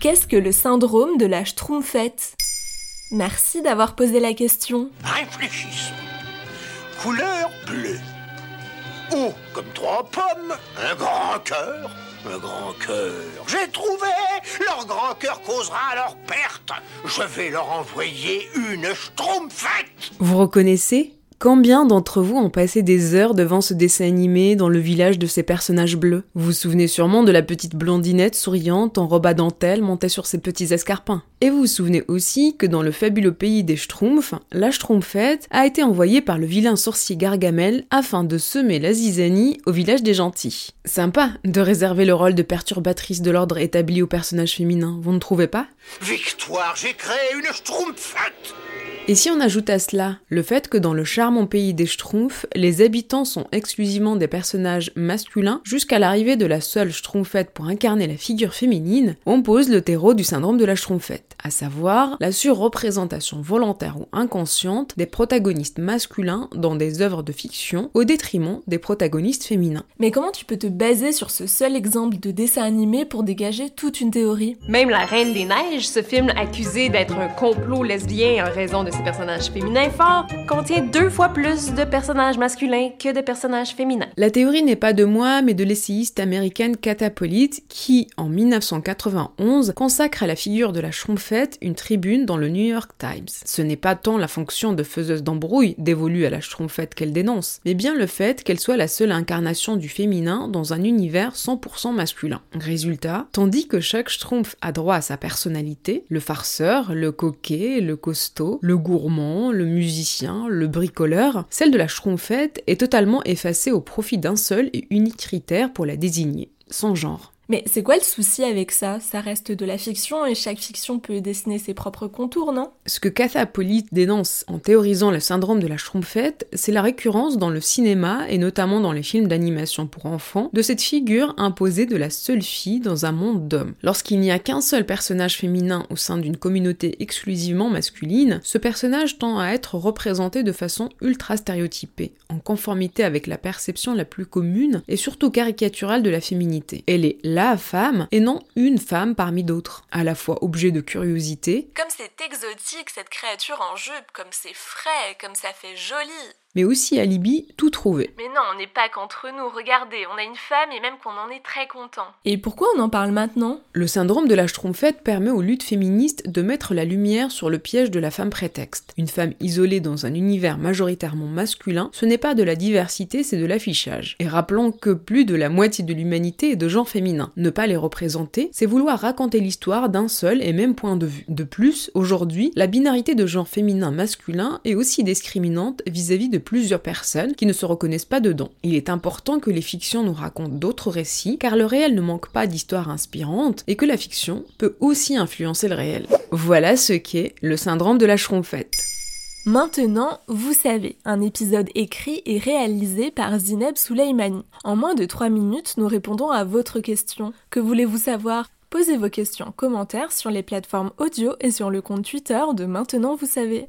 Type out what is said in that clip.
Qu'est-ce que le syndrome de la Schtroumpfette? Merci d'avoir posé la question. Réfléchissons. Couleur bleue. Haut comme trois pommes, un grand cœur. Un grand cœur. J'ai trouvé Leur grand cœur causera leur perte. Je vais leur envoyer une schtroumpfette. Vous reconnaissez? Combien d'entre vous ont passé des heures devant ce dessin animé dans le village de ces personnages bleus? Vous vous souvenez sûrement de la petite blondinette souriante en robe à dentelle montée sur ses petits escarpins. Et vous vous souvenez aussi que dans le fabuleux pays des Schtroumpfs, la Schtroumpfette a été envoyée par le vilain sorcier Gargamel afin de semer la zizanie au village des gentils. Sympa de réserver le rôle de perturbatrice de l'ordre établi aux personnages féminins, vous ne trouvez pas? Victoire, j'ai créé une schtroumpfette et si on ajoute à cela le fait que dans le charmant pays des Schtroumpfs, les habitants sont exclusivement des personnages masculins jusqu'à l'arrivée de la seule Schtroumpfette pour incarner la figure féminine, on pose le terreau du syndrome de la Schtroumpfette, à savoir la surreprésentation volontaire ou inconsciente des protagonistes masculins dans des œuvres de fiction au détriment des protagonistes féminins. Mais comment tu peux te baser sur ce seul exemple de dessin animé pour dégager toute une théorie? Même La Reine des Neiges, ce film accusé d'être un complot lesbien en raison de personnages féminins forts contient deux fois plus de personnages masculins que de personnages féminins. La théorie n'est pas de moi, mais de l'essayiste américaine Catapolite qui, en 1991, consacre à la figure de la Schtroumpfette une tribune dans le New York Times. Ce n'est pas tant la fonction de faiseuse d'embrouille dévolue à la Schtroumpfette qu'elle dénonce, mais bien le fait qu'elle soit la seule incarnation du féminin dans un univers 100% masculin. Résultat, tandis que chaque Schtroumpf a droit à sa personnalité, le farceur, le coquet, le costaud, le gourmand, le musicien, le bricoleur, celle de la schtroumpfette est totalement effacée au profit d'un seul et unique critère pour la désigner, son genre. Mais c'est quoi le souci avec ça? Ça reste de la fiction et chaque fiction peut dessiner ses propres contours, non? Ce que Cathapolite dénonce en théorisant le syndrome de la schtroumpfette, c'est la récurrence dans le cinéma et notamment dans les films d'animation pour enfants de cette figure imposée de la seule fille dans un monde d'hommes. Lorsqu'il n'y a qu'un seul personnage féminin au sein d'une communauté exclusivement masculine, ce personnage tend à être représenté de façon ultra stéréotypée, en conformité avec la perception la plus commune et surtout caricaturale de la féminité. Elle est la femme et non une femme parmi d'autres, à la fois objet de curiosité. Comme c'est exotique cette créature en jupe, comme c'est frais, comme ça fait joli mais aussi alibi tout trouvé. Mais non, on n'est pas qu'entre nous, regardez, on a une femme et même qu'on en est très content. Et pourquoi on en parle maintenant? Le syndrome de la schtroumpfette permet aux luttes féministes de mettre la lumière sur le piège de la femme prétexte. Une femme isolée dans un univers majoritairement masculin, ce n'est pas de la diversité, c'est de l'affichage. Et rappelons que plus de la moitié de l'humanité est de genre féminin. Ne pas les représenter, c'est vouloir raconter l'histoire d'un seul et même point de vue. De plus, aujourd'hui, la binarité de genre féminin-masculin est aussi discriminante vis-à-vis -vis de plusieurs personnes qui ne se reconnaissent pas dedans. Il est important que les fictions nous racontent d'autres récits, car le réel ne manque pas d'histoires inspirantes et que la fiction peut aussi influencer le réel. Voilà ce qu'est le syndrome de la schtroumpfette. Maintenant, vous savez, un épisode écrit et réalisé par Zineb Souleimani. En moins de 3 minutes, nous répondons à votre question. Que voulez-vous savoir? Posez vos questions en commentaire sur les plateformes audio et sur le compte Twitter de Maintenant vous savez.